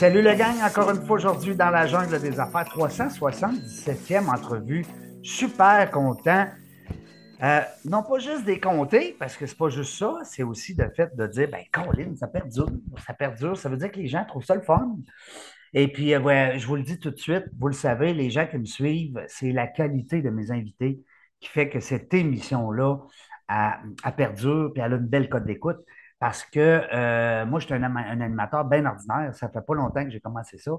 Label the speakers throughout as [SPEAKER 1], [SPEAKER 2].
[SPEAKER 1] Salut le gang, encore une fois aujourd'hui dans la jungle des affaires, 377e entrevue. Super content. Euh, non pas juste des compter, parce que c'est pas juste ça, c'est aussi le fait de dire, ben, Colin, ça perdure, ça perdure, ça veut dire que les gens trouvent ça le fun. Et puis, euh, je vous le dis tout de suite, vous le savez, les gens qui me suivent, c'est la qualité de mes invités qui fait que cette émission-là a, a perdure, puis elle a une belle cote d'écoute. Parce que euh, moi, je suis un, animateur bien ordinaire. Ça fait pas longtemps que j'ai commencé ça.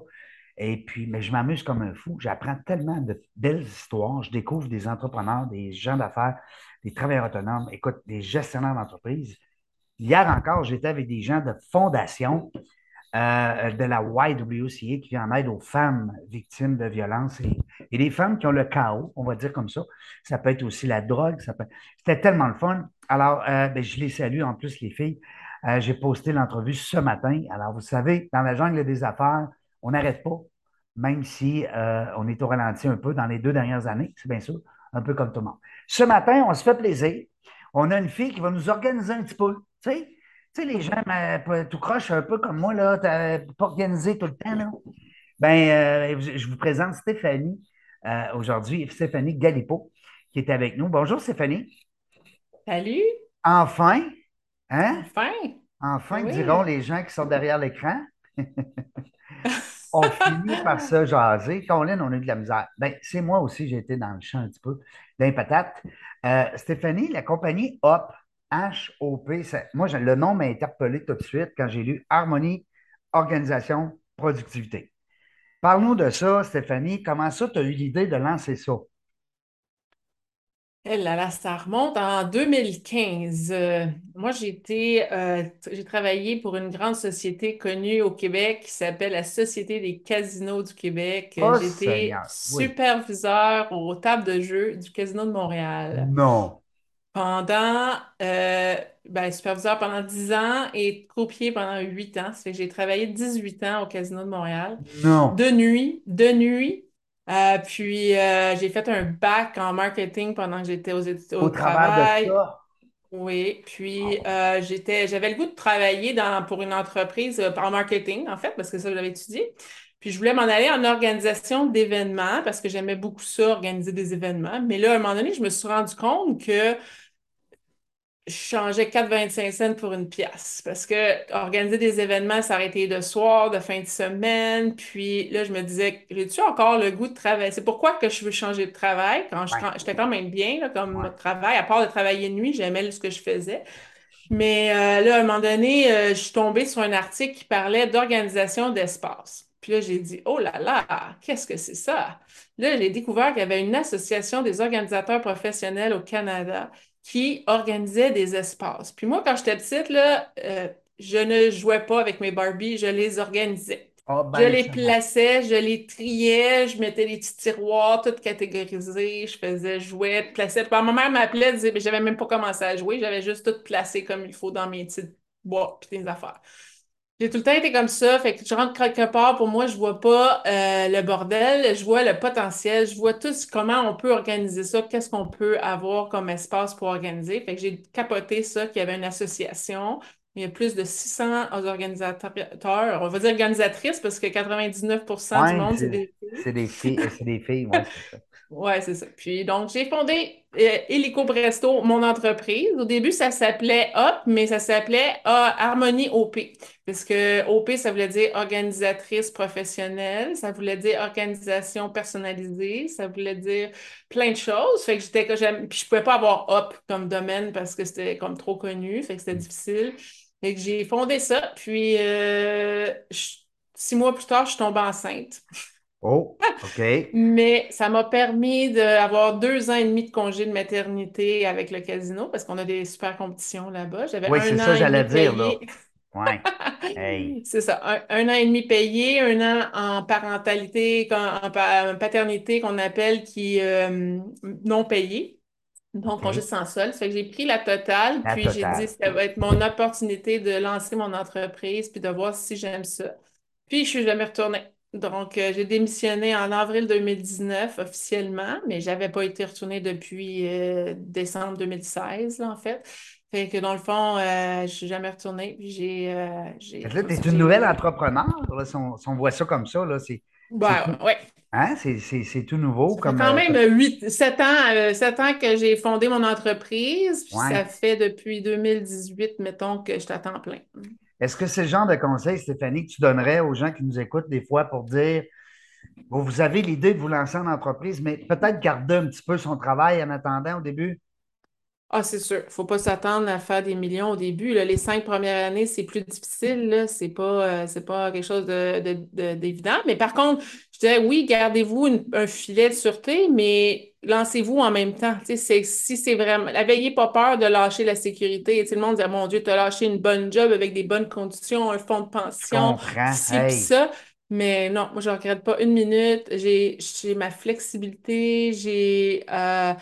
[SPEAKER 1] Et puis, mais je m'amuse comme un fou. J'apprends tellement de belles histoires. Je découvre des entrepreneurs, des gens d'affaires, des travailleurs autonomes, écoute, des gestionnaires d'entreprise. Hier encore, j'étais avec des gens de fondation euh, de la YWCA qui vient en aide aux femmes victimes de violences et, et des femmes qui ont le chaos, on va dire comme ça. Ça peut être aussi la drogue. C'était tellement le fun. Alors, euh, ben, je les salue en plus, les filles. Euh, j'ai posté l'entrevue ce matin. Alors, vous savez, dans la jungle des affaires, on n'arrête pas, même si euh, on est au ralenti un peu dans les deux dernières années, c'est bien sûr, un peu comme tout le monde. Ce matin, on se fait plaisir. On a une fille qui va nous organiser un petit peu. Tu sais, tu sais les gens tout croche un peu comme moi, là, pas organisé tout le temps. Là. Ben, je vous présente Stéphanie aujourd'hui, Stéphanie Galipo, qui est avec nous. Bonjour Stéphanie.
[SPEAKER 2] Salut,
[SPEAKER 1] Enfin, hein?
[SPEAKER 2] enfin.
[SPEAKER 1] Enfin,
[SPEAKER 2] Oui.
[SPEAKER 1] diront les gens qui sont derrière l'écran. On finit par se jaser. Colin, on a eu de la misère. Ben, c'est moi aussi, j'ai été dans le champ un petit peu, dans les patates. Euh, Stéphanie, la compagnie HOP, H-O-P, moi, le nom m'a interpellé tout de suite quand j'ai lu Harmonie, Organisation, Productivité. Parle-nous de ça, Stéphanie. Comment ça, tu as eu l'idée de lancer ça?
[SPEAKER 2] Eh là là, ça remonte en 2015. Euh, moi, j'ai été, euh, j'ai travaillé pour une grande société connue au Québec qui s'appelle la Société des casinos du Québec.
[SPEAKER 1] Oh,
[SPEAKER 2] J'étais
[SPEAKER 1] oui.
[SPEAKER 2] superviseur aux tables de jeu du Casino de Montréal.
[SPEAKER 1] Non.
[SPEAKER 2] Pendant, euh, ben, superviseur pendant 10 ans et croupier pendant 8 ans. Ça fait que j'ai travaillé 18 ans au Casino de Montréal.
[SPEAKER 1] Non.
[SPEAKER 2] De nuit, de nuit. Euh, puis euh, j'ai fait un bac en marketing pendant que j'étais aux études
[SPEAKER 1] Au
[SPEAKER 2] au
[SPEAKER 1] travers de
[SPEAKER 2] travail.
[SPEAKER 1] ça,
[SPEAKER 2] Oui, puis euh, j'étais, j'avais le goût de travailler dans, pour une entreprise euh, en marketing, en fait, parce que ça, je l'avais étudié. Puis je voulais m'en aller en organisation d'événements parce que j'aimais beaucoup ça, organiser des événements. Mais là, à un moment donné, je me suis rendu compte que je changeais 4,25 cents pour une pièce parce que organiser des événements, ça aurait été de soir, de fin de semaine. Puis là, je me disais, j'ai-tu encore le goût de travailler? C'est pourquoi que je veux changer de travail quand je-
[SPEAKER 1] Ouais.
[SPEAKER 2] quand- j'étais quand même bien là, comme
[SPEAKER 1] Ouais.
[SPEAKER 2] travail, à part de travailler de nuit, j'aimais ce que je faisais. Mais euh, là, à un moment donné, euh, je suis tombée sur un article qui parlait d'organisation d'espace. Puis là, j'ai dit, oh là là, qu'est-ce que c'est ça? Là, j'ai découvert qu'il y avait une association des organisateurs professionnels au Canada qui organisait des espaces. Puis moi, quand j'étais petite, là, euh, je ne jouais pas avec mes Barbies, je les organisais.
[SPEAKER 1] Ah,
[SPEAKER 2] Je
[SPEAKER 1] ben,
[SPEAKER 2] les
[SPEAKER 1] ça-
[SPEAKER 2] plaçais, je les triais, je mettais des petits tiroirs, tout catégorisés, je faisais jouets, plaçais. Puis ma mère m'appelait, disait, mais j'avais même pas commencé à jouer, j'avais juste tout placé comme il faut dans mes petits boîtes puis des affaires. J'ai tout le temps été comme ça, fait que je rentre quelque part, pour moi, je vois pas euh, le bordel, je vois le potentiel, je vois tout comment on peut organiser ça, qu'est-ce qu'on peut avoir comme espace pour organiser. Fait que j'ai capoté ça, qu'il y avait une association. Il y a plus de 600 organisateurs, on va dire organisatrices, parce que 99% du
[SPEAKER 1] Ouais,
[SPEAKER 2] monde, c'est des
[SPEAKER 1] c'est des filles, c'est des filles, ouais, c'est ça.
[SPEAKER 2] Ouais, c'est ça. Puis donc, j'ai fondé euh, Illico Presto, mon entreprise. Au début, ça s'appelait HOP, mais ça s'appelait Harmonie OP. Parce que OP, ça voulait dire organisatrice professionnelle, ça voulait dire organisation personnalisée, ça voulait dire plein de choses. Fait que j'étais que j'aime. Puis je pouvais pas avoir HOP comme domaine parce que c'était comme trop connu, fait que c'était difficile. Fait que j'ai fondé ça. Puis euh, six mois plus tard, je suis tombée enceinte.
[SPEAKER 1] Oh, OK.
[SPEAKER 2] Mais ça m'a permis d'avoir deux ans et demi de congé de maternité avec le casino parce qu'on a des super compétitions là-bas. J'avais
[SPEAKER 1] Oui,
[SPEAKER 2] un
[SPEAKER 1] c'est ça, j'allais dire, là. Ouais. Hey.
[SPEAKER 2] C'est ça, un, un an et demi payé, un an en parentalité, en, en pa- paternité qu'on appelle qui euh, non payé. Donc,
[SPEAKER 1] OK.
[SPEAKER 2] congé sans solde. Ça fait que j'ai pris la totale,
[SPEAKER 1] La
[SPEAKER 2] puis j'ai dit ça va être mon opportunité de lancer mon entreprise, puis de voir si j'aime ça. Puis, je suis jamais retournée. Donc, euh, j'ai démissionné en avril 2019 officiellement, mais j'avais pas été retournée depuis euh, décembre 2016, là, en fait. Fait que dans le fond, euh, je suis jamais retournée. J'ai, euh, j'ai,
[SPEAKER 1] Là, tu es une nouvelle entrepreneur, là, si on, si on voit ça comme ça, là, c'est c'est
[SPEAKER 2] Ben,
[SPEAKER 1] tout,
[SPEAKER 2] ouais.
[SPEAKER 1] hein, c'est c'est- c'est tout nouveau
[SPEAKER 2] Ça fait
[SPEAKER 1] comme...
[SPEAKER 2] quand
[SPEAKER 1] euh,
[SPEAKER 2] même 8, 7 ans, euh, sept ans que j'ai fondé mon entreprise, puis
[SPEAKER 1] ouais.
[SPEAKER 2] ça fait depuis 2018, mettons, que je suis à temps plein.
[SPEAKER 1] Est-ce que c'est le genre de conseil, Stéphanie, tu donnerais aux gens qui nous écoutent des fois pour dire, vous avez l'idée de vous lancer en entreprise, mais peut-être garder un petit peu son travail en attendant au début?
[SPEAKER 2] Ah, c'est sûr. Faut pas s'attendre à faire des millions au début. là. Les cinq premières années, c'est plus difficile. Là. C'est pas, euh, c'est pas quelque chose de, de- de- d'évident. Mais par contre, je dirais oui, gardez-vous une- un filet de sûreté, mais lancez-vous en même temps. C'est, si c'est vraiment. N'ayez pas peur de lâcher la sécurité. Sais, le monde dit, Ah, mon Dieu, tu as lâché une bonne job avec des bonnes conditions, un fonds de pension, ci,
[SPEAKER 1] Hey,
[SPEAKER 2] ça. Mais non, moi, je ne regrette pas une minute. J'ai, j'ai ma flexibilité. J'ai, euh,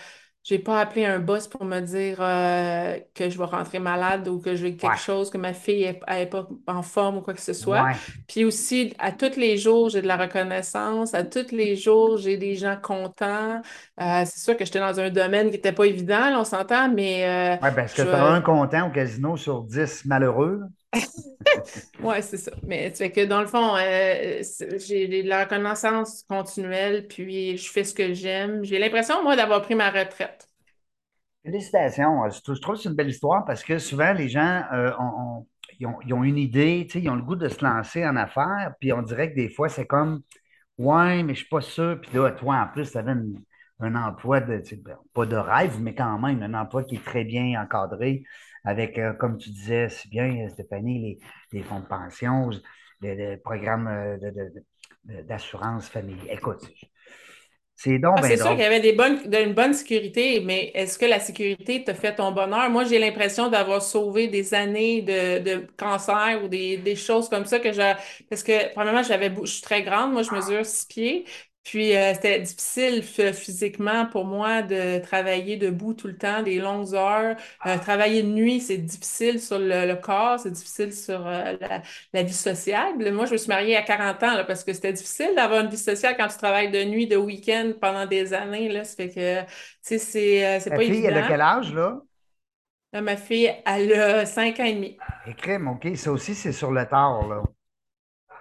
[SPEAKER 2] j'ai pas appelé un boss pour me dire euh, que je vais rentrer malade ou que j'ai
[SPEAKER 1] ouais,
[SPEAKER 2] quelque chose, que ma fille n'est pas en forme ou quoi que ce soit.
[SPEAKER 1] ouais.
[SPEAKER 2] Puis aussi, à tous les jours, j'ai de la reconnaissance. À tous les jours, j'ai des gens contents. Euh, c'est sûr que j'étais dans un domaine qui n'était pas évident, là, on s'entend, mais euh,
[SPEAKER 1] Ouais, parce que tu as un content au casino sur 10 malheureux.
[SPEAKER 2] Ouais, c'est ça. Mais fait que dans le fond, euh, c'est- j'ai de la reconnaissance continuelle, puis je fais ce que j'aime. J'ai l'impression, moi, d'avoir pris ma retraite.
[SPEAKER 1] Félicitations. Euh, Je trouve que c'est une belle histoire parce que souvent, les gens euh, ont, ils ont, une idée, ils ont le goût de se lancer en affaires, puis on dirait que des fois, c'est comme, ouais, mais je suis pas sûr. Puis là, toi, en plus, tu avais un emploi de, ben, pas de rêve, mais quand même, un emploi qui est très bien encadré avec, euh, comme tu disais si bien, Stéphanie, les, les fonds de pension, les, les programmes euh, d'assurance familiale. Écoute, c'est donc
[SPEAKER 2] Ah,
[SPEAKER 1] bien
[SPEAKER 2] c'est sûr qu'il y avait des bonnes, de- une bonne sécurité, mais est-ce que la sécurité te fait ton bonheur? Moi, j'ai l'impression d'avoir sauvé des années de, de cancer ou des, des choses comme ça que j'ai. Parce que, premièrement, j'avais, je suis très grande, moi, je mesure six pieds. Puis, euh, c'était difficile physiquement pour moi de travailler debout tout le temps, des longues heures. Euh, travailler de nuit, c'est difficile sur le, le corps, c'est difficile sur euh, la, la vie sociale. Moi, je me suis mariée à 40 ans là, parce que c'était difficile d'avoir une vie sociale quand tu travailles de nuit, de week-end pendant des années. Là. Ça fait que, tu sais, c'est c'est
[SPEAKER 1] Ta
[SPEAKER 2] pas
[SPEAKER 1] fille, elle a quel âge, là?
[SPEAKER 2] Là, ma fille, elle a 5 ans et demi.
[SPEAKER 1] Écrime, OK, ça aussi, c'est sur le tard, là.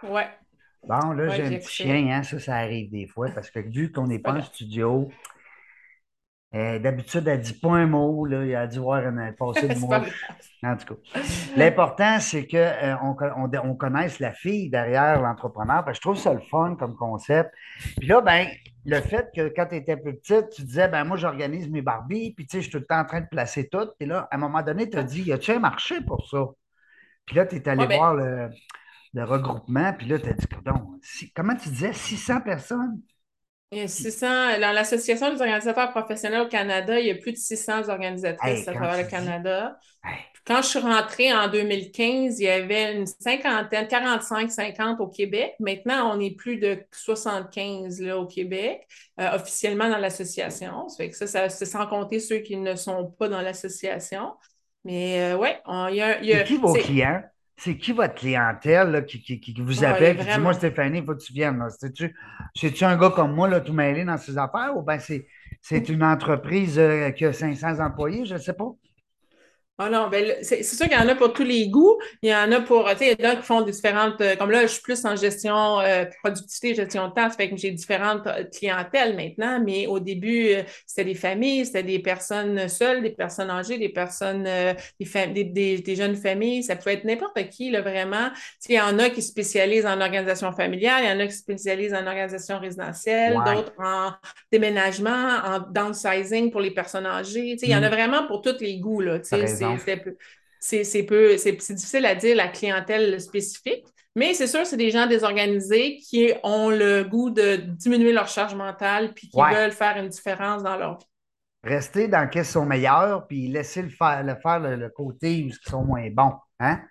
[SPEAKER 2] Ouais,
[SPEAKER 1] Bon, là,
[SPEAKER 2] ouais,
[SPEAKER 1] j'ai un petit chien, hein, ça, ça arrive des fois, parce que vu qu'on n'est
[SPEAKER 2] pas
[SPEAKER 1] en studio, euh, d'habitude, elle ne dit pas un mot, là, il a dû voir une passé de
[SPEAKER 2] C'est
[SPEAKER 1] moi.
[SPEAKER 2] pas grave.
[SPEAKER 1] En tout cas, l'important, c'est qu'on on, on, on connaisse la fille derrière l'entrepreneur, parce que je trouve ça le fun comme concept. Puis là, ben, le fait que quand tu étais plus petite, tu disais, ben moi, j'organise mes Barbies, puis tu sais, je suis tout le temps en train de placer tout. Puis là, à un moment donné, tu as dit, y a-tu un marché pour ça? Puis là, tu es allé
[SPEAKER 2] Ouais, ben,
[SPEAKER 1] voir le, le regroupement, puis là, tu as dit, si- comment tu disais, 600 personnes?
[SPEAKER 2] il y a 600, dans l'Association des organisateurs professionnels au Canada, il y a plus de 600 organisatrices
[SPEAKER 1] Hey,
[SPEAKER 2] à travers le Canada.
[SPEAKER 1] hey,
[SPEAKER 2] Quand je suis rentrée en 2015, il y avait une cinquantaine, 45-50 au Québec. Maintenant, on est plus de 75 là, au Québec, euh, officiellement dans l'association. Ça fait que ça, ça- c'est sans compter ceux qui ne sont pas dans l'association. Mais euh, ouais, il y a, y a-
[SPEAKER 1] qui vos clients? C'est qui votre clientèle là, qui, qui, qui vous appelle? Et qui dit, moi, Stéphanie, il faut que tu viennes. C'est-tu, c'est-tu un gars comme moi, là, tout mêlé dans ses affaires, ou bien c'est, c'est une entreprise euh, qui a 500 employés, je ne sais pas?
[SPEAKER 2] Ah non, ben, c'est sûr qu'il y en a pour tous les goûts. Il y en a pour, tu sais, il y en a qui font différentes, euh, comme là, je suis plus en gestion, euh, productivité, gestion de temps, ça fait que j'ai différentes euh, clientèles maintenant, mais au début, euh, c'était des familles, c'était des personnes seules, des personnes âgées, des personnes, euh, des, des, des- des jeunes familles, ça peut être n'importe qui, là, vraiment. Tu sais, il y en a qui spécialisent en organisation familiale, il y en a qui spécialisent en organisation résidentielle, d'autres en déménagement, en downsizing pour les personnes âgées. Tu sais, il y en a
[SPEAKER 1] Hmm,
[SPEAKER 2] vraiment pour tous les goûts, là. Tu sais. C'est peu- c'est- difficile à dire la clientèle spécifique, Mais c'est sûr, c'est des gens désorganisés qui ont le goût de diminuer leur charge mentale puis qui
[SPEAKER 1] Ouais.
[SPEAKER 2] veulent faire une différence dans leur vie.
[SPEAKER 1] Rester dans ce qu'ils sont meilleurs, puis laisser le faire le, faire le, le côté où ils sont moins bons. Hein?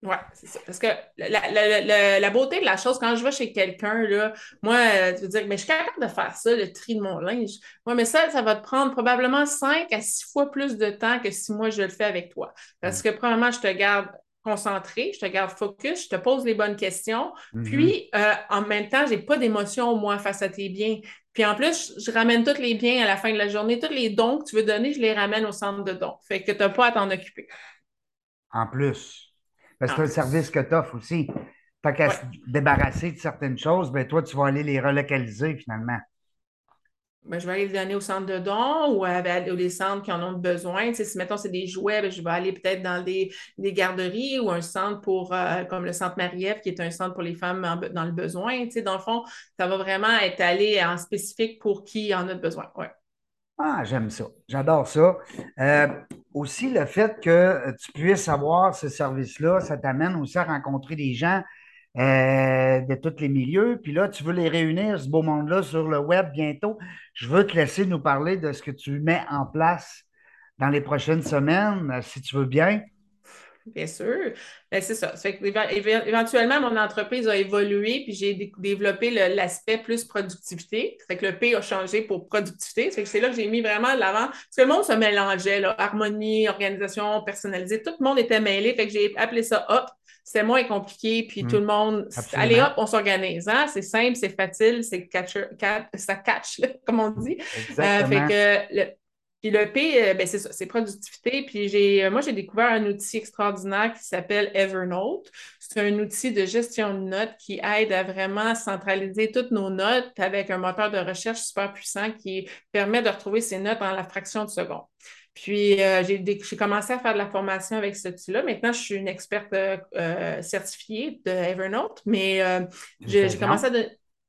[SPEAKER 2] Ouais, c'est ça. Parce que la, la- la- la- beauté de la chose, quand je vais chez quelqu'un, là, moi, euh, tu veux dire, mais je suis capable de faire ça, le tri de mon linge. Ouais, mais ça, ça va te prendre probablement 5 à 6 fois plus de temps que si moi je le fais avec toi. Parce que, premièrement, je te garde concentré, je te garde focus, je te pose les bonnes questions.
[SPEAKER 1] Mhm.
[SPEAKER 2] Puis, euh, en même temps, j'ai pas d'émotion, moi, face à tes biens. Puis, en plus, je, je ramène tous les biens à la fin de la journée. Tous les dons que tu veux donner, je les ramène au centre de dons. Fait que tu n'as pas à t'en occuper.
[SPEAKER 1] En plus. Parce que c'est
[SPEAKER 2] En
[SPEAKER 1] un service que tu offres aussi. Fait qu'à
[SPEAKER 2] Ouais.
[SPEAKER 1] se débarrasser de certaines choses, ben toi, tu vas aller les relocaliser finalement.
[SPEAKER 2] Ben, je vais aller les donner au centre de dons ou à, ou les centres qui en ont besoin. Tu sais, si, mettons, c'est des jouets, ben, je vais aller peut-être dans des, des garderies ou un centre pour, euh, comme le centre Marie-Ève, qui est un centre pour les femmes en dans le besoin. Tu sais, dans le fond, ça va vraiment être allé en spécifique pour qui en a besoin. Ouais.
[SPEAKER 1] Ah, j'aime ça. J'adore ça. Euh, aussi, le fait que tu puisses avoir ce service-là, ça t'amène aussi à rencontrer des gens euh, de tous les milieux. Puis là, tu veux les réunir, ce beau monde-là, sur le web bientôt. Je veux te laisser nous parler de ce que tu mets en place dans les prochaines semaines, si tu veux bien.
[SPEAKER 2] Bien sûr. Ben, c'est ça. Ça fait éventuellement, mon entreprise a évolué, puis j'ai dé- développé l'aspect plus productivité. Ça fait que le P a changé pour productivité. Ça fait que c'est là que j'ai mis vraiment de l'avant. Parce que le monde se mélangeait, là, harmonie, organisation, personnalisée. Tout le monde était mêlé. Fait que j'ai appelé ça hop. C'était moins compliqué, puis
[SPEAKER 1] Mm.
[SPEAKER 2] tout le monde, allez hop, on s'organise. Hein? C'est simple, c'est facile, c'est catcher, cat- ça catch, là, comme on dit. Euh,
[SPEAKER 1] Exactement.
[SPEAKER 2] fait que le, puis le P, euh, ben, c'est ça, c'est productivité. Puis j'ai, euh, moi, j'ai découvert un outil extraordinaire qui s'appelle Evernote. C'est un outil de gestion de notes qui aide à vraiment centraliser toutes nos notes avec un moteur de recherche super puissant qui permet de retrouver ces notes en la fraction de seconde. Puis euh, j'ai, commencé à faire de la formation avec cet outil-là. Maintenant, je suis une experte euh, certifiée de Evernote, mais euh, j'ai, j'ai commencé à donner.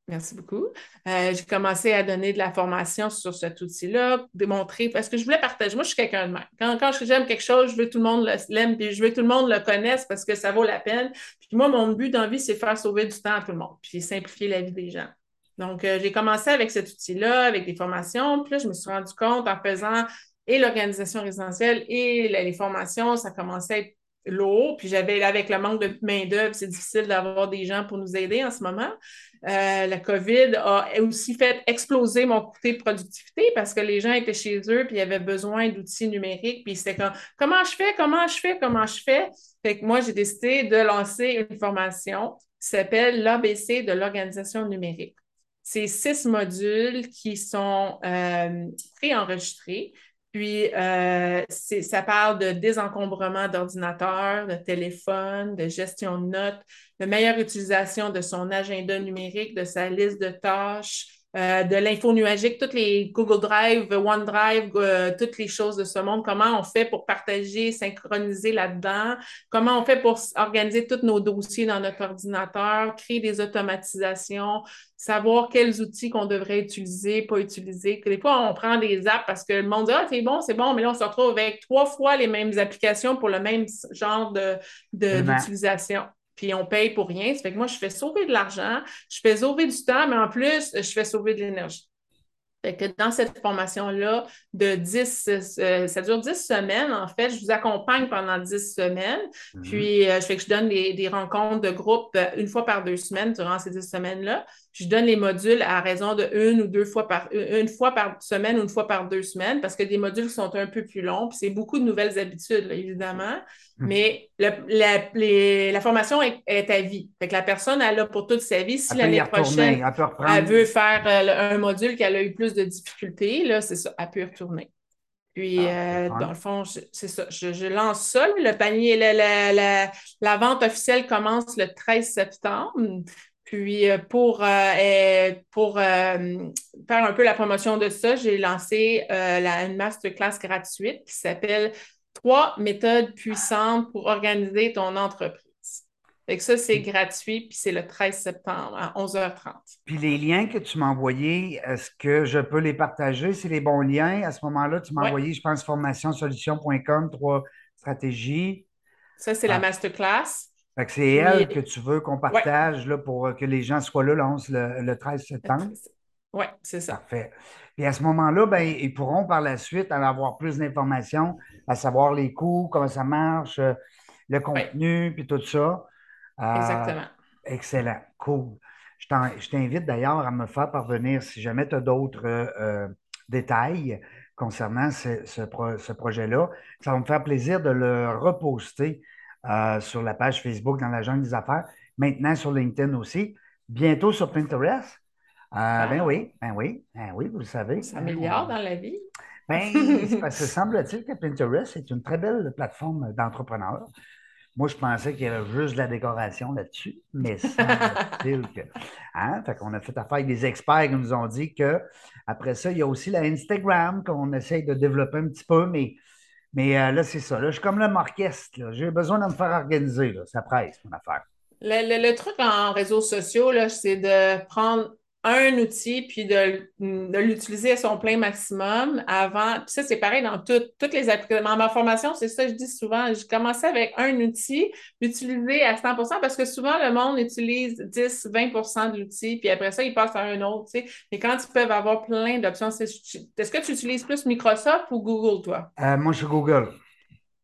[SPEAKER 2] Merci beaucoup. Euh, j'ai commencé à donner de la formation sur cet outil-là, démontrer, parce que je voulais partager. Moi, je suis quelqu'un de même. Quand, quand j'aime quelque chose, je veux que tout le monde l'aime, puis je veux que tout le monde le connaisse parce que ça vaut la peine. Puis moi, mon but dans la vie, c'est faire sauver du temps à tout le monde, puis simplifier la vie des gens. Donc, euh, j'ai commencé avec cet outil-là, avec des formations. Puis là, je me suis rendu compte en faisant et l'organisation résidentielle et les formations, ça commençait à être lourd. Puis j'avais, avec le manque de main-d'œuvre, c'est difficile d'avoir des gens pour nous aider en ce moment. Euh, la COVID a aussi fait exploser mon côté productivité parce que les gens étaient chez eux puis ils avaient besoin d'outils numériques. Puis c'était comme comment je fais, comment je fais, comment je fais. Fait que moi, j'ai décidé de lancer une formation qui s'appelle l'ABC de l'organisation numérique. C'est six modules qui sont euh, préenregistrés. Puis, euh, ça parle de désencombrement d'ordinateurs, de téléphone, de gestion de notes, de meilleure utilisation de son agenda numérique, de sa liste de tâches, euh, de l'info nuagique, toutes les Google Drive, OneDrive, euh, toutes les choses de ce monde, comment on fait pour partager, synchroniser là-dedans, comment on fait pour organiser tous nos dossiers dans notre ordinateur, créer des automatisations, savoir quels outils qu'on devrait utiliser, pas utiliser? Des fois, on prend des apps parce que le monde dit Ah, c'est bon, c'est bon, mais là, on se retrouve avec trois fois les mêmes applications pour le même genre de, de- d'utilisation. Puis on paye pour rien. Ça fait que moi, je fais sauver de l'argent, je fais sauver du temps, mais en plus, je fais sauver de l'énergie. Fait que dans cette formation-là de 10, euh, ça dure 10 semaines, en fait. Je vous accompagne pendant 10 semaines.
[SPEAKER 1] Mhm.
[SPEAKER 2] Puis, euh, je fais que je donne des, des rencontres de groupe euh, une fois par deux semaines durant ces 10 semaines-là. Je donne les modules à raison de une ou deux fois par, une fois par semaine ou une fois par deux semaines parce que des modules sont un peu plus longs. Puis, c'est beaucoup de nouvelles habitudes, là, évidemment.
[SPEAKER 1] Mhm.
[SPEAKER 2] Mais le- la, les- la formation est, est à vie. Fait que la personne, elle a pour toute sa vie. Si l'année prochaine,
[SPEAKER 1] elle
[SPEAKER 2] veut faire euh, un module qu'elle a eu plus de difficultés, là, c'est ça, elle peut y retourner. Puis,
[SPEAKER 1] Ah,
[SPEAKER 2] euh, dans le fond, c'est ça, je, je lance ça. Le panier, la, la, la, la vente officielle commence le 13 septembre. Puis, euh, pour, euh, euh, pour euh, faire un peu la promotion de ça, j'ai lancé euh, la, une masterclass gratuite qui s'appelle Trois méthodes puissantes pour organiser ton entreprise. Fait que ça, c'est gratuit, puis c'est le 13 septembre à 11h30.
[SPEAKER 1] Puis les liens que tu m'as envoyés, est-ce que je peux les partager? C'est les bons liens. À ce moment-là, tu m'as
[SPEAKER 2] Ouais.
[SPEAKER 1] envoyé, je pense, formationsolutions.com, trois stratégies.
[SPEAKER 2] Ça, c'est
[SPEAKER 1] Ah.
[SPEAKER 2] la masterclass.
[SPEAKER 1] Fait que c'est elle que tu veux qu'on partage là, pour que les gens soient là le, le 13 septembre?
[SPEAKER 2] Oui, c'est ça.
[SPEAKER 1] Parfait. Et à ce moment-là, ben, ils pourront par la suite avoir plus d'informations, à savoir les coûts, comment ça marche, euh, le contenu, puis tout ça.
[SPEAKER 2] Euh, Exactement.
[SPEAKER 1] Excellent. Cool. Je t'invite d'ailleurs à me faire parvenir, si jamais tu as d'autres euh, détails concernant ce, projet-là, ça va me faire plaisir de le reposter sur la page Facebook dans la jungle des affaires, maintenant sur LinkedIn aussi, bientôt sur Pinterest. Ah, ben oui, ben oui, ben oui, vous le savez.
[SPEAKER 2] Ça améliore dans la vie.
[SPEAKER 1] Ben, parce que semble-t-il que Pinterest est une très belle plateforme d'entrepreneurs. Moi, je pensais qu'il y avait juste de la décoration là-dessus, mais semble-t-il que. Hein? Fait qu'on a fait affaire avec des experts qui nous ont dit que après ça, il y a aussi la Instagram qu'on essaye de développer un petit peu, mais, mais euh, là, c'est ça. Là, je suis comme le orchestre. J'ai besoin de me faire organiser. Là. Ça presse, mon affaire.
[SPEAKER 2] Le, le truc en réseaux sociaux, c'est de prendre un outil, puis de, l'utiliser à son plein maximum avant. Puis ça, c'est pareil dans toutes les applications. Dans ma formation, c'est ça que je dis souvent. Je commençais avec un outil, l'utiliser à 100% parce que souvent, le monde utilise 10-20% de l'outil, puis après ça, il passe à un autre. Tu. Mais quand ils peuvent avoir plein d'options, est-ce que tu utilises plus Microsoft ou Google, toi?
[SPEAKER 1] Euh, moi, je suis Google.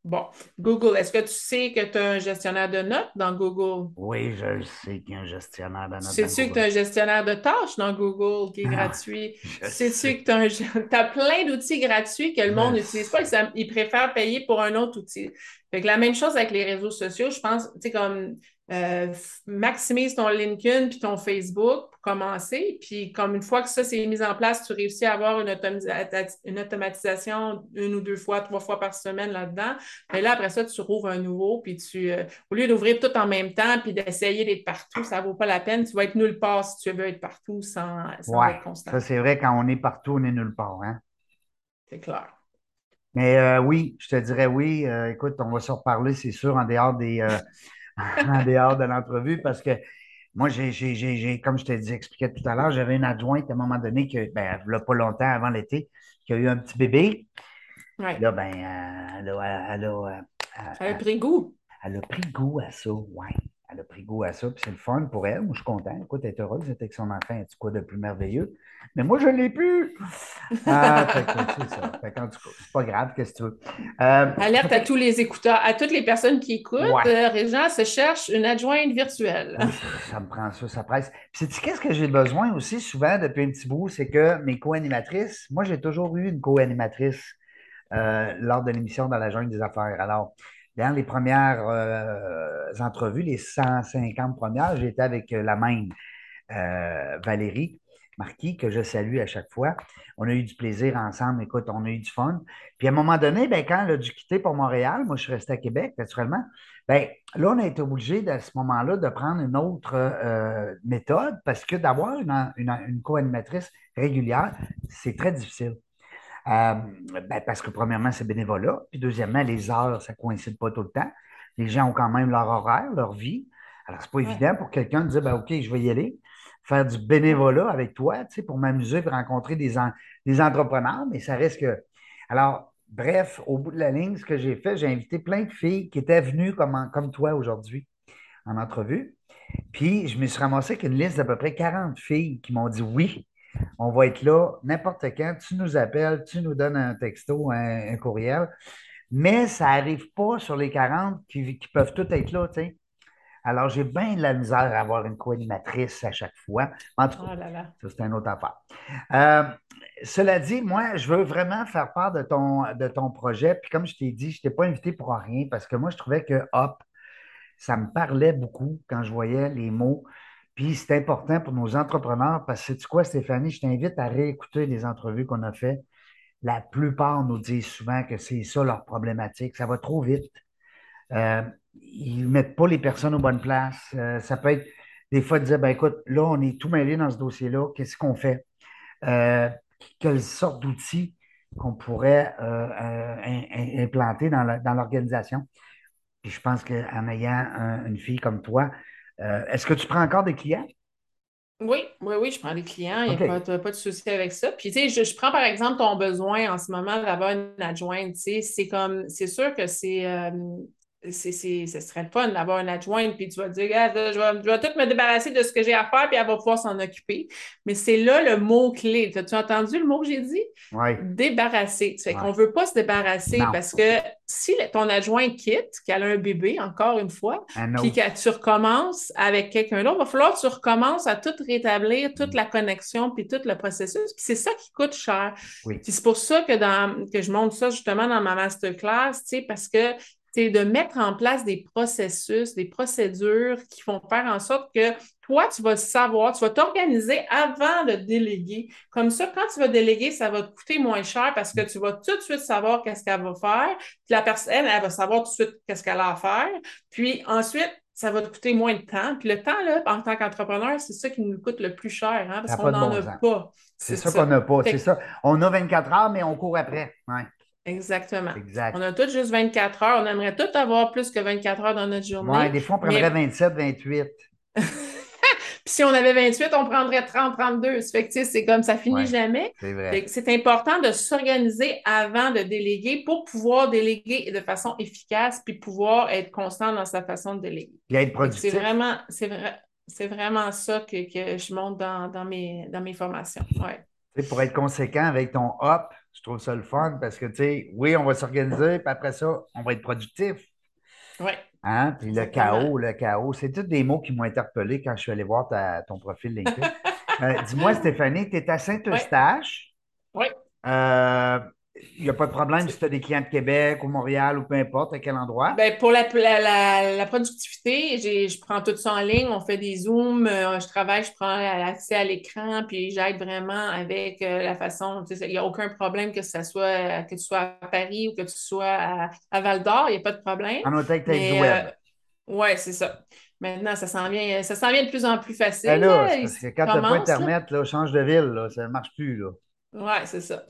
[SPEAKER 2] Bon, Google, est-ce que tu sais que tu as un gestionnaire de notes dans Google?
[SPEAKER 1] Oui, je sais qu'il y a un gestionnaire de notes.
[SPEAKER 2] Sais-tu que tu as un gestionnaire de tâches dans Google qui est ah, gratuit? Sais-tu que tu as, plein d'outils gratuits que le monde n'utilise pas ils préfèrent payer pour un autre outil? Fait que la même chose avec les réseaux sociaux, je pense, tu sais, comme euh, maximise ton LinkedIn puis ton Facebook pour commencer. Puis comme une fois que ça s'est mis en place, tu réussis à avoir une, automatisation une ou deux fois, trois fois par semaine là-dedans. Et là, après ça, tu rouvres un nouveau, puis tu, euh, au lieu d'ouvrir tout en même temps puis d'essayer d'être partout, ça ne vaut pas la peine. Tu vas être nulle part si tu veux être partout sans, être constant.
[SPEAKER 1] Ça, c'est vrai, quand on est partout, on est nulle part. Hein?
[SPEAKER 2] C'est clair.
[SPEAKER 1] Mais euh, oui, je te dirais oui. écoute, on va se reparler, c'est sûr, en dehors des, en dehors de l'entrevue parce que moi, j'ai, comme je t'ai dit, expliqué tout à l'heure, j'avais une adjointe à un moment donné, que, ben, il pas longtemps avant l'été, qui a eu un petit bébé. Là, ben, euh, elle, a,
[SPEAKER 2] elle, a, elle, a, pris goût.
[SPEAKER 1] Elle a pris goût à ça, oui elle a pris goût à ça, puis c'est le fun pour elle. Moi, je suis content. Écoute, elle est heureuse d'être avec son enfant, un quoi de plus merveilleux. Mais moi, je ne l'ai plus. Ah, c'est ça. Fait c'est pas grave, qu'est-ce que tu veux.
[SPEAKER 2] Euh, Alerte à tous les écouteurs, à toutes les personnes qui écoutent. Ouais. Euh, se cherche une adjointe virtuelle.
[SPEAKER 1] Ça me prend ça, ça presse. Puis, qu'est-ce que j'ai besoin aussi souvent depuis un petit bout? C'est que mes co-animatrices, moi, j'ai toujours eu une co-animatrice euh, lors de l'émission dans la jungle des affaires. Alors, dans les premières euh, entrevues, les 150 premières, j'étais avec la même euh, Valérie Marquis, que je salue à chaque fois. On a eu du plaisir ensemble. Écoute, on a eu du fun. Puis à un moment donné, ben, quand elle a dû quitter pour Montréal, moi, je suis resté à Québec, naturellement. Ben, là, on a été obligé, à ce moment-là, de prendre une autre euh, méthode parce que d'avoir une, une co-animatrice régulière, c'est très difficile. Euh, ben, parce que premièrement, c'est bénévolat. Puis deuxièmement, les heures, ça ne coïncide pas tout le temps. Les gens ont quand même leur horaire, leur vie. Alors, c'est pas évident pour quelqu'un de dire ben, OK, je vais y aller, faire du bénévolat avec toi, tu sais, pour m'amuser et rencontrer des, des entrepreneurs, mais ça reste que. Alors, bref, au bout de la ligne, ce que j'ai fait, j'ai invité plein de filles qui étaient venues comme, comme toi aujourd'hui en entrevue. Puis, je me suis ramassé avec une liste d'à peu près 40 filles qui m'ont dit oui. On va être là n'importe quand. Tu nous appelles, tu nous donnes un texto, un, courriel. Mais ça n'arrive pas sur les 40 qui, peuvent toutes être là, tu sais. Alors, j'ai bien de la misère à avoir une co-animatrice à chaque fois. En tout cas, oh ça, c'est une autre affaire. Euh, cela dit, moi, je veux vraiment faire part de ton, de ton projet. Puis comme je t'ai dit, je ne t'ai pas invité pour rien parce que moi, je trouvais que Hop, ça me parlait beaucoup quand je voyais les mots. Puis c'est important pour nos entrepreneurs parce que tu quoi, Stéphanie, je t'invite à réécouter les entrevues qu'on a faites. La plupart nous disent souvent que c'est ça leur problématique. Ça va trop vite. Euh, ils ne mettent pas les personnes aux bonnes places. Euh, ça peut être des fois de dire ben, écoute, là, on est tout mêlé dans ce dossier-là. Qu'est-ce qu'on fait? Euh, quelle sorte d'outils qu'on pourrait implanter dans l'organisation? Puis je pense qu'en ayant une fille comme toi, euh, est-ce que tu prends encore des clients?
[SPEAKER 2] Oui, oui, oui, je prends des clients. Il n'y a pas, de souci avec ça. Puis, tu sais, je, prends par exemple ton besoin en ce moment d'avoir une adjointe. Tu sais, c'est comme, c'est sûr que c'est, euh, c'est, c'est, ce serait le fun d'avoir une adjointe, puis tu vas dire, Regarde, je, vais, je vais tout me débarrasser de ce que j'ai à faire, puis elle va pouvoir s'en occuper. Mais c'est là le mot-clé. As-tu entendu le mot que j'ai dit?
[SPEAKER 1] Oui.
[SPEAKER 2] Débarrasser. Ça fait
[SPEAKER 1] Ouais.
[SPEAKER 2] qu'on ne veut pas se débarrasser
[SPEAKER 1] Non.
[SPEAKER 2] parce que si ton adjoint quitte, qu'elle a un bébé, encore une fois,
[SPEAKER 1] Un
[SPEAKER 2] puis que tu recommences avec quelqu'un d'autre, il va falloir que tu recommences à tout rétablir, toute la connexion, puis tout le processus. Puis c'est ça qui coûte cher.
[SPEAKER 1] Oui.
[SPEAKER 2] Puis c'est pour ça que, dans, que je montre ça justement dans ma masterclass, tu sais, parce que c'est de mettre en place des processus, des procédures qui vont faire en sorte que toi, tu vas savoir, tu vas t'organiser avant de déléguer. Comme ça, quand tu vas déléguer, ça va te coûter moins cher parce que tu vas tout de suite savoir qu'est-ce qu'elle va faire. Puis la personne, elle, elle va savoir tout de suite qu'est-ce qu'elle a à faire. Puis ensuite, ça va te coûter moins de temps. Puis le temps, là, en tant qu'entrepreneur, c'est ça qui nous coûte le plus cher, hein, parce qu'on n'en
[SPEAKER 1] bon
[SPEAKER 2] a pas.
[SPEAKER 1] C'est ça qu'on n'a pas. C'est ça. On a 24 heures, mais on court après. Oui,
[SPEAKER 2] Exactement.
[SPEAKER 1] exact.
[SPEAKER 2] On a tous juste 24 heures. On aimerait tous avoir plus que 24 heures dans notre journée.
[SPEAKER 1] Ouais, des fois, on prendrait 27, 28.
[SPEAKER 2] Puis si on avait 28, on prendrait 30, 32. Ça fait que, c'est comme ça finit
[SPEAKER 1] Ouais.
[SPEAKER 2] jamais.
[SPEAKER 1] C'est vrai.
[SPEAKER 2] C'est important de s'organiser avant de déléguer pour pouvoir déléguer de façon efficace puis pouvoir être constant dans sa façon de déléguer.
[SPEAKER 1] Puis être productif.
[SPEAKER 2] C'est vraiment, c'est vrai, c'est vraiment ça que, que je montre dans, dans, mes, dans mes formations. Ouais.
[SPEAKER 1] Pour être conséquent avec ton hop, je trouve ça le fun parce que, tu sais, oui, on va s'organiser, puis après ça, on va être productif.
[SPEAKER 2] Ouais.
[SPEAKER 1] Hein? Puis le chaos, le chaos, c'est tous des mots qui m'ont interpellé quand je suis allé voir ta- ton profil LinkedIn. Euh, Dis-moi, Stéphanie, tu es à Saint-Eustache.
[SPEAKER 2] Oui.
[SPEAKER 1] Euh, Il n'y a pas de problème si tu as des clients de Québec ou Montréal ou peu importe à quel endroit?
[SPEAKER 2] Ben, pour la, la, la, la productivité, je prends tout ça en ligne, on fait des zooms, euh, je travaille, je prends accès à l'écran, puis j'aide vraiment avec euh, la façon, il n'y a aucun problème que ça soit, que tu sois à Paris ou que tu sois à, à Val d'Or, il n'y a pas de problème.
[SPEAKER 1] en autant que tu du web.
[SPEAKER 2] euh, ouais, c'est ça. Maintenant, ça s'en vient, ça s'en vient de plus en plus facile.
[SPEAKER 1] Ben là, parce que quand tu n'as pas. Internet, là, change de ville, là, ça ne marche plus.
[SPEAKER 2] Oui, c'est ça.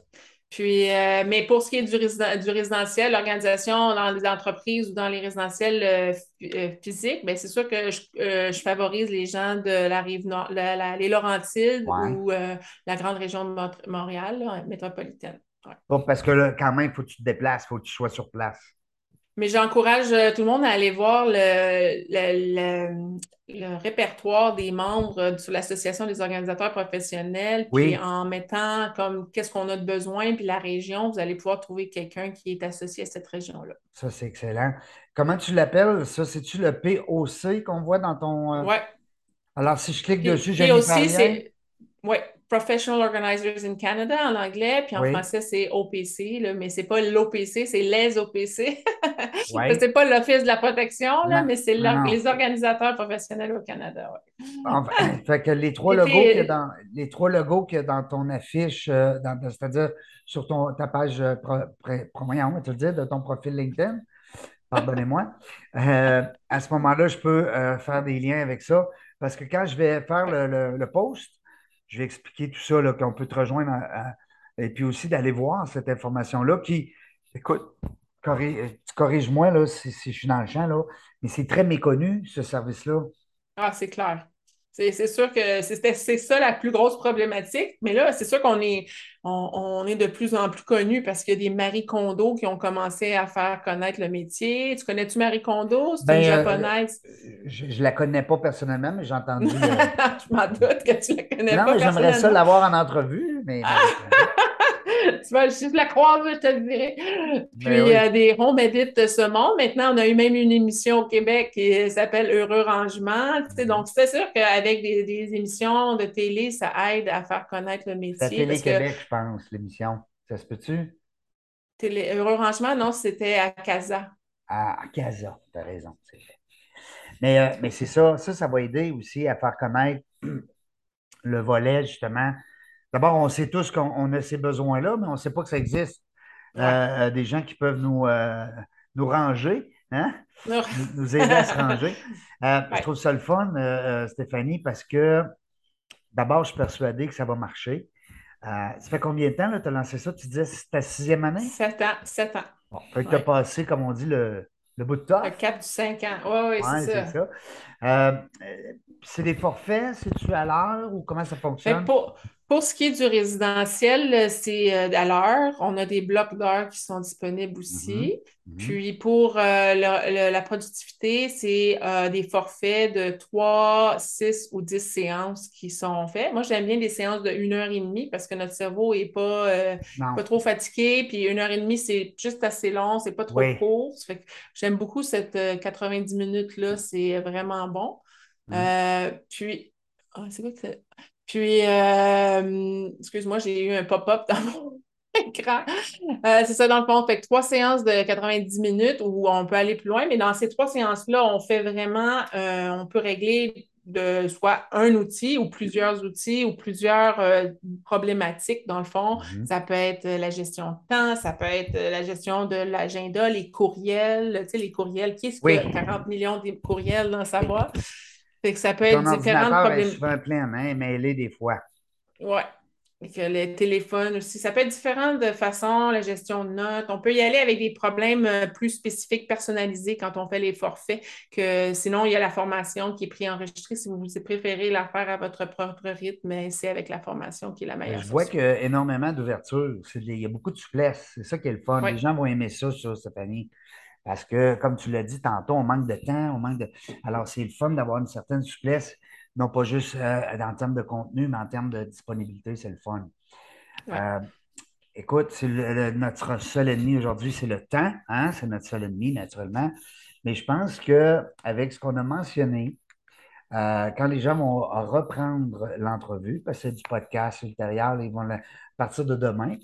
[SPEAKER 2] Puis, euh, mais pour ce qui est du, résiden- du résidentiel, l'organisation dans les entreprises ou dans les résidentiels euh, euh, physiques, bien, c'est sûr que je, euh, je favorise les gens de la rive nord, la- la- les Laurentides
[SPEAKER 1] Ouais.
[SPEAKER 2] ou la grande région de Mont- Montréal, là, métropolitaine. Ouais.
[SPEAKER 1] Bon, parce que là, quand même, il faut que tu te déplaces, il faut que tu sois sur place.
[SPEAKER 2] Mais j'encourage euh, tout le monde à aller voir le, le, le- le répertoire des membres euh, sur l'Association des organisateurs professionnels. Puis
[SPEAKER 1] Oui.
[SPEAKER 2] en mettant comme qu'est-ce qu'on a de besoin, puis la région, vous allez pouvoir trouver quelqu'un qui est associé à cette région-là.
[SPEAKER 1] Ça, c'est excellent. Comment tu l'appelles? Ça, c'est-tu le POC qu'on voit dans ton. euh,
[SPEAKER 2] Ouais.
[SPEAKER 1] Alors, si je clique dessus,
[SPEAKER 2] aussi,
[SPEAKER 1] rien?
[SPEAKER 2] c'est ouais, Professional Organizers in Canada en anglais, puis en
[SPEAKER 1] Oui.
[SPEAKER 2] français, c'est OPC, là, mais c'est pas l'OPC, c'est les OPC.
[SPEAKER 1] Ouais.
[SPEAKER 2] C'est pas l'Office de la protection, là,
[SPEAKER 1] Non,
[SPEAKER 2] mais c'est les organisateurs professionnels au Canada. ouais.
[SPEAKER 1] Enfin, fait que les trois logos qu'il y a dans, les trois logos qu'il y a dans ton affiche, euh, c'est-à-dire sur ton, ta page, euh, pro, pro- te le dire, de ton profil LinkedIn, pardonnez-moi, euh, à ce moment-là, je peux euh, faire des liens avec ça parce que quand je vais faire le, le- le post, je vais expliquer tout ça, qu'on peut te rejoindre et puis aussi d'aller voir cette information-là qui, écoute, corri- là, si, si je suis dans le champ, là, mais c'est très méconnu, ce service-là.
[SPEAKER 2] Ah, c'est clair. C'est c'est sûr que c'était- c'est ça la plus grosse problématique. Mais là, c'est sûr qu'on est, on, on est de plus en plus connus parce qu'il y a des Marie Kondo qui ont commencé à faire connaître le métier. Tu connais-tu Marie Kondo? C'est
[SPEAKER 1] Ben,
[SPEAKER 2] une
[SPEAKER 1] euh,
[SPEAKER 2] japonaise.
[SPEAKER 1] Je ne la connais pas personnellement, mais j'ai entendu. euh,
[SPEAKER 2] Je m'en doute que tu la connais
[SPEAKER 1] Non,
[SPEAKER 2] pas
[SPEAKER 1] mais j'aimerais ça l'avoir en entrevue, mais.
[SPEAKER 2] Tu vas juste la croire, je te le dirai. Puis,
[SPEAKER 1] Ben oui.
[SPEAKER 2] euh, des home edits de ce monde. Maintenant, on a eu même une émission au Québec qui s'appelle Heureux Rangement. Tu sais, donc, c'est sûr qu'avec des, des émissions de télé, ça aide à faire connaître le métier.
[SPEAKER 1] C'est
[SPEAKER 2] que
[SPEAKER 1] Télé-Québec, je pense, l'émission. Ça se peut-tu?
[SPEAKER 2] télé- Heureux Rangement, non, c'était à Casa.
[SPEAKER 1] À, à Casa, tu as raison. Mais, euh, mais c'est ça, ça, ça va aider aussi à faire connaître le volet, justement. D'abord, on sait tous qu'on on a ces besoins-là, mais on ne sait pas que ça existe.
[SPEAKER 2] Ouais.
[SPEAKER 1] Euh, des gens qui peuvent nous, euh, nous ranger, hein? Nous, nous aider à se ranger. Euh, Je trouve ça le fun, euh, euh, Stéphanie, parce que d'abord, je suis persuadé que ça va marcher. Euh, ça fait combien de temps que tu as lancé ça? Tu disais que c'est ta sixième année?
[SPEAKER 2] Sept ans, sept ans.
[SPEAKER 1] Bon, fait que tu as passé, comme on dit, le, le bout de temps.
[SPEAKER 2] Le cap du cinq ans. Oui, oui,
[SPEAKER 1] Ouais,
[SPEAKER 2] c'est ça.
[SPEAKER 1] c'est ça. Euh, euh, c'est des forfaits, c'est-tu à l'heure ou comment ça fonctionne?
[SPEAKER 2] pour, Pour ce qui est du résidentiel, c'est euh, à l'heure. On a des blocs d'heures qui sont disponibles aussi.
[SPEAKER 1] Mhm.
[SPEAKER 2] Puis pour euh, le- le- la productivité, c'est euh, des forfaits de 3, 6 ou 10 séances qui sont faits. Moi, j'aime bien des séances de 1 heure et demie parce que notre cerveau n'est pas, euh, pas trop fatigué. Puis une heure et demie, c'est juste assez long, c'est pas trop
[SPEAKER 1] Oui.
[SPEAKER 2] court. J'aime beaucoup cette euh, 90 minutes-là, c'est vraiment bon.
[SPEAKER 1] Mm.
[SPEAKER 2] Euh, puis, ah, c'est quoi que c'est? Puis, euh, excuse-moi, j'ai eu un pop-up dans mon écran. Euh, c'est ça, dans le fond. Fait que trois séances de 90 minutes où on peut aller plus loin, mais dans ces trois séances-là, on fait vraiment, euh, on peut régler de soit un outil ou plusieurs outils ou plusieurs euh, problématiques, dans le fond.
[SPEAKER 1] Mhm.
[SPEAKER 2] Ça peut être la gestion de temps, ça peut être la gestion de l'agenda, les courriels, tu sais, les courriels. Qui est-ce qui
[SPEAKER 1] Oui.
[SPEAKER 2] a 40 millions de courriels dans sa boîte? Fait que ça peut
[SPEAKER 1] Ton
[SPEAKER 2] être différentes problématiques.
[SPEAKER 1] souvent plein, hein, mêlé des fois.
[SPEAKER 2] Et que le téléphone aussi. Ça peut être différent de façon, la gestion de notes. On peut y aller avec des problèmes euh, plus spécifiques, personnalisés quand on fait les forfaits, que sinon, il y a la formation qui est préenregistrée. Si vous préférez la faire à votre propre rythme, mais c'est avec la formation qui est la meilleure.
[SPEAKER 1] Je vois qu'il y a énormément d'ouverture. Il y a beaucoup de souplesse. C'est ça qui est le fun.
[SPEAKER 2] Oui.
[SPEAKER 1] Les gens vont aimer ça, ça, Stéphanie. Parce que, comme tu l'as dit tantôt, on manque de temps, on manque de. Alors, c'est le fun d'avoir une certaine souplesse, non pas juste euh, en termes de contenu, mais en termes de disponibilité, c'est le fun.
[SPEAKER 2] Ouais.
[SPEAKER 1] Euh, écoute, c'est le- le- notre seul ennemi aujourd'hui, c'est le temps. Hein? C'est notre seul ennemi, naturellement. Mais je pense qu'avec ce qu'on a mentionné, euh, quand les gens vont reprendre l'entrevue, parce que c'est du podcast ultérieur, ils vont à partir de demain,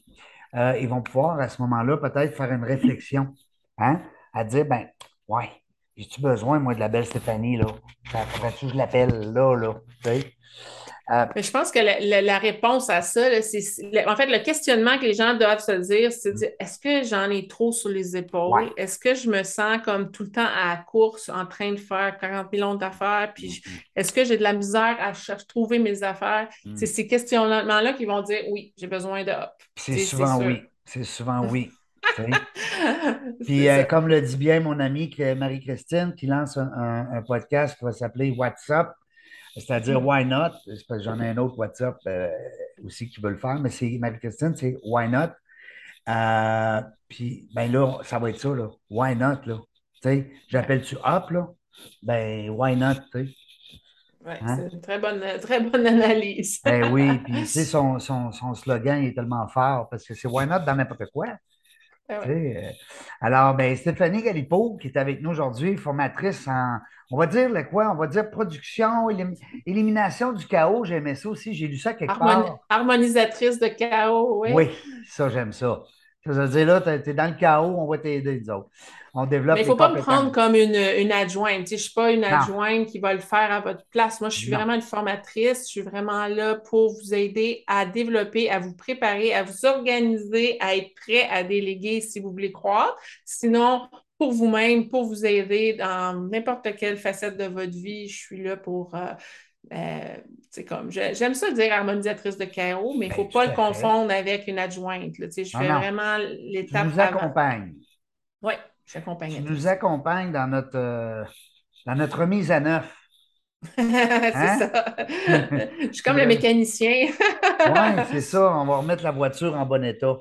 [SPEAKER 1] euh, ils vont pouvoir à ce moment-là peut-être faire une réflexion, hein, à dire, ben, ouais, j'ai-tu besoin, moi, de la belle Stéphanie, là? Faudrait-tu que je l'appelle là, là? Euh,
[SPEAKER 2] Mais je pense que la, la- la réponse à ça, c'est en fait le questionnement que les gens doivent se dire, c'est de dire est-ce que j'en ai trop sur les épaules?
[SPEAKER 1] Ouais.
[SPEAKER 2] Est-ce que je me sens comme tout le temps à la course en train de faire 40 millions d'affaires? Puis je- est-ce que j'ai de la misère à chercher, trouver mes affaires?
[SPEAKER 1] Mm.
[SPEAKER 2] C'est ces questionnements-là qui vont dire oui, j'ai besoin de hop.
[SPEAKER 1] c'est souvent oui. C'est souvent oui. Puis, euh, comme le dit bien mon amie Marie-Christine, qui lance un, un- un podcast qui va s'appeler WhatsApp, c'est-à-dire Why Not? J'en ai un autre WhatsApp euh, aussi qui veut le faire, mais c'est Marie-Christine, c'est Why Not? Euh, puis, ben là, ça va être ça, là. Why Not, là? J'appelle-tu Up, là? Ben, Why Not, tu?
[SPEAKER 2] Ouais,
[SPEAKER 1] Hein?
[SPEAKER 2] c'est une très bonne, très bonne analyse.
[SPEAKER 1] Ben oui, puis tu sais, son, son, son slogan est tellement fort parce que c'est Why Not dans n'importe quoi.
[SPEAKER 2] Ah ouais.
[SPEAKER 1] euh, Alors, ben, Stéphanie Galipo, qui est avec nous aujourd'hui, formatrice en, on va dire le quoi? On va dire production, élim- élimination du chaos. J'aimais ça aussi. J'ai lu ça quelque
[SPEAKER 2] Harmoni-
[SPEAKER 1] part.
[SPEAKER 2] harmonisatrice de chaos, oui.
[SPEAKER 1] Oui, ça, j'aime ça. Ça veut dire là, tu es dans le chaos, on va t'aider, nous autres. On développe
[SPEAKER 2] Mais il ne faut pas me prendre comme une, une adjointe. Je ne suis pas une
[SPEAKER 1] Non.
[SPEAKER 2] adjointe qui va le faire à votre place. Moi, je suis
[SPEAKER 1] Non.
[SPEAKER 2] vraiment une formatrice. Je suis vraiment là pour vous aider à développer, à vous préparer, à vous organiser, à être prêt à déléguer si vous voulez croire. Sinon, pour vous-même, pour vous aider dans n'importe quelle facette de votre vie, je suis là pour. euh, euh, comme, je- j'aime ça dire harmonisatrice de chaos, mais il ne faut
[SPEAKER 1] Ben,
[SPEAKER 2] pas
[SPEAKER 1] tout
[SPEAKER 2] le
[SPEAKER 1] fait.
[SPEAKER 2] confondre avec une adjointe. là. Je
[SPEAKER 1] Non,
[SPEAKER 2] fais
[SPEAKER 1] non.
[SPEAKER 2] vraiment l'étape
[SPEAKER 1] nous
[SPEAKER 2] avant.
[SPEAKER 1] accompagnes.
[SPEAKER 2] Oui, j'accompagne.
[SPEAKER 1] Tu nous accompagnes dans notre, euh, dans notre remise à neuf.
[SPEAKER 2] c'est
[SPEAKER 1] Hein?
[SPEAKER 2] ça. Je suis comme le mécanicien.
[SPEAKER 1] Oui, c'est ça. On va remettre la voiture en bon état.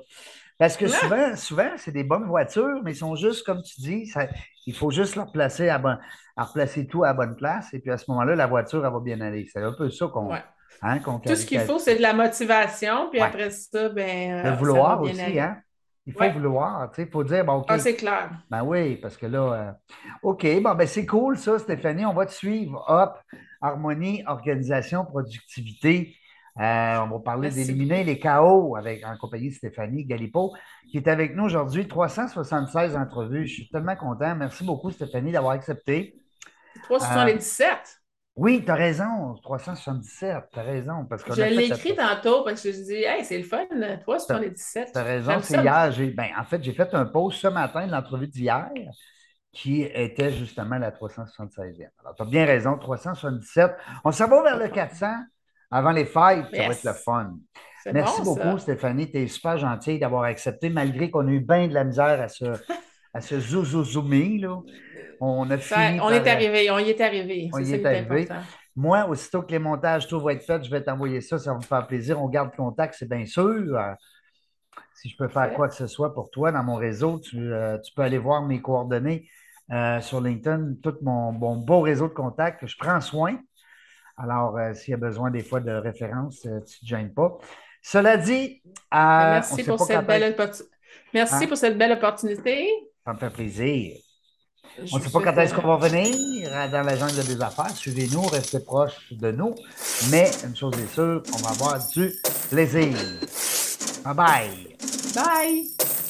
[SPEAKER 1] Parce que
[SPEAKER 2] Ouais.
[SPEAKER 1] souvent, souvent, c'est des bonnes voitures, mais ils sont juste, comme tu dis, ça- il faut juste leur placer à, bon- à replacer tout à la bonne place. Et puis à ce moment-là, la voiture, elle va bien aller. C'est un peu ça qu'on
[SPEAKER 2] Ouais.
[SPEAKER 1] hein,
[SPEAKER 2] Tout ce qu'il faut, c'est de la motivation. Puis
[SPEAKER 1] Ouais.
[SPEAKER 2] après ça, ben, euh,
[SPEAKER 1] Le
[SPEAKER 2] ça
[SPEAKER 1] vouloir aussi,
[SPEAKER 2] aller.
[SPEAKER 1] hein? Il faut
[SPEAKER 2] Ouais.
[SPEAKER 1] vouloir. Il faut dire, bon, OK.
[SPEAKER 2] Ah, c'est clair.
[SPEAKER 1] Ben oui, parce que là, euh, OK, bon, ben c'est cool ça, Stéphanie. On va te suivre. Hop, harmonie, organisation, productivité. Euh, on va parler d'éliminer les chaos avec, en compagnie de Stéphanie Galipo, qui est avec nous aujourd'hui. 376 entrevues. Je suis tellement content. Merci beaucoup, Stéphanie, d'avoir accepté.
[SPEAKER 2] 377.
[SPEAKER 1] Oui, tu as raison. 377, tu as raison. Parce
[SPEAKER 2] Je l'ai
[SPEAKER 1] la-
[SPEAKER 2] écrit tantôt parce que je dis, hey, c'est le fun, 377.
[SPEAKER 1] Tu as raison, c'est hier. ben, en fait, j'ai fait un post ce matin de l'entrevue d'hier qui était justement la 376e. Alors, tu as bien raison, 377. On s'en va vers le 400 avant les fêtes. Ça va être le fun. Merci
[SPEAKER 2] bon,
[SPEAKER 1] beaucoup,
[SPEAKER 2] ça.
[SPEAKER 1] Stéphanie. Tu es super gentille d'avoir accepté, malgré qu'on a eu bien de la misère à se, à se zouzoumer, là. On a
[SPEAKER 2] Ça-
[SPEAKER 1] fini
[SPEAKER 2] on
[SPEAKER 1] par-
[SPEAKER 2] est arrivé, on y est arrivé.
[SPEAKER 1] On y est arrivé.
[SPEAKER 2] important.
[SPEAKER 1] Moi, aussitôt que les montages, tout va être fait, je vais t'envoyer ça. Ça va me faire plaisir. On garde contact, c'est bien sûr. Euh, si je peux faire quoi que ce soit pour toi dans mon réseau, tu, euh, tu peux aller voir mes coordonnées euh, sur LinkedIn, tout mon, beau réseau de contacts que je prends soin. Alors, euh, s'il y a besoin des fois de références, tu ne te gênes pas. Cela dit, on
[SPEAKER 2] Merci pour cette belle Merci
[SPEAKER 1] Hein?
[SPEAKER 2] pour cette belle opportunité.
[SPEAKER 1] Ça me fait plaisir.
[SPEAKER 2] Je
[SPEAKER 1] On ne sait pas quand est-ce qu'on va venir euh, dans la jungle des affaires. Suivez-nous, restez proches de nous. Mais une chose est sûre, on va avoir du plaisir. Bye bye.
[SPEAKER 2] Bye!